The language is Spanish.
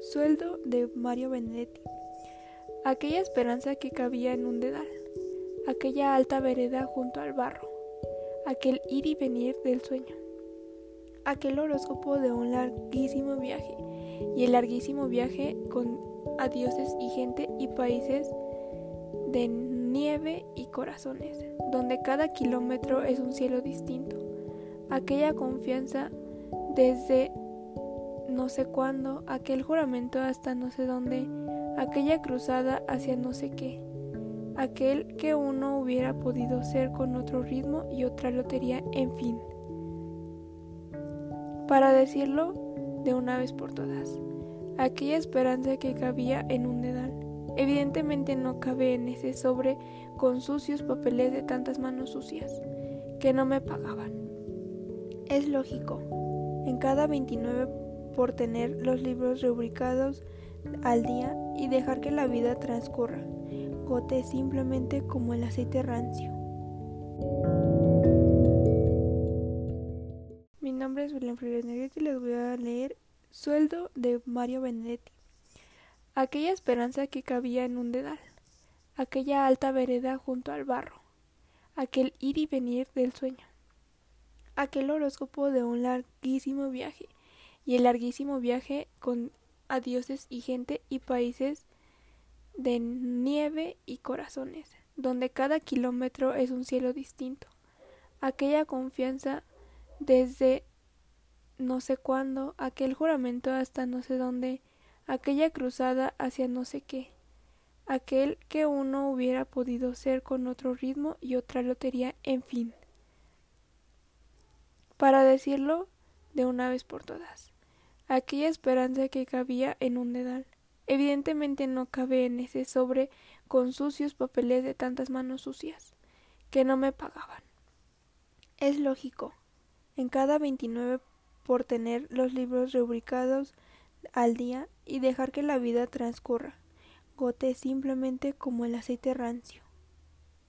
Sueldo de Mario Benedetti. Aquella esperanza que cabía en un dedal, aquella alta vereda junto al barro, aquel ir y venir del sueño, aquel horóscopo de un larguísimo viaje, y el larguísimo viaje con adioses y gente y países de nieve y corazones, donde cada kilómetro es un cielo distinto, aquella confianza desde no sé cuándo, aquel juramento hasta no sé dónde, aquella cruzada hacia no sé qué, aquel que uno hubiera podido ser con otro ritmo y otra lotería, en fin. Para decirlo de una vez por todas, aquella esperanza que cabía en un dedal, evidentemente no cabe en ese sobre con sucios papeles de tantas manos sucias, que no me pagaban. Es lógico, en cada 29 por tener los libros rubricados al día y dejar que la vida transcurra, gote simplemente como el aceite rancio. Mi nombre es William Flores Negrete y les voy a leer Sueldo de Mario Benedetti. Aquella esperanza que cabía en un dedal, aquella alta vereda junto al barro, aquel ir y venir del sueño, aquel horóscopo de un larguísimo viaje y el larguísimo viaje con adioses y gente y países de nieve y corazones, donde cada kilómetro es un cielo distinto. Aquella confianza desde no sé cuándo, aquel juramento hasta no sé dónde, aquella cruzada hacia no sé qué, aquel que uno hubiera podido ser con otro ritmo y otra lotería, en fin. Para decirlo de una vez por todas aquella esperanza que cabía en un dedal. Evidentemente no cabe en ese sobre con sucios papeles de tantas manos sucias, que no me pagaban. Es lógico, en cada 29 por tener los libros rubricados al día y dejar que la vida transcurra, gote simplemente como el aceite rancio.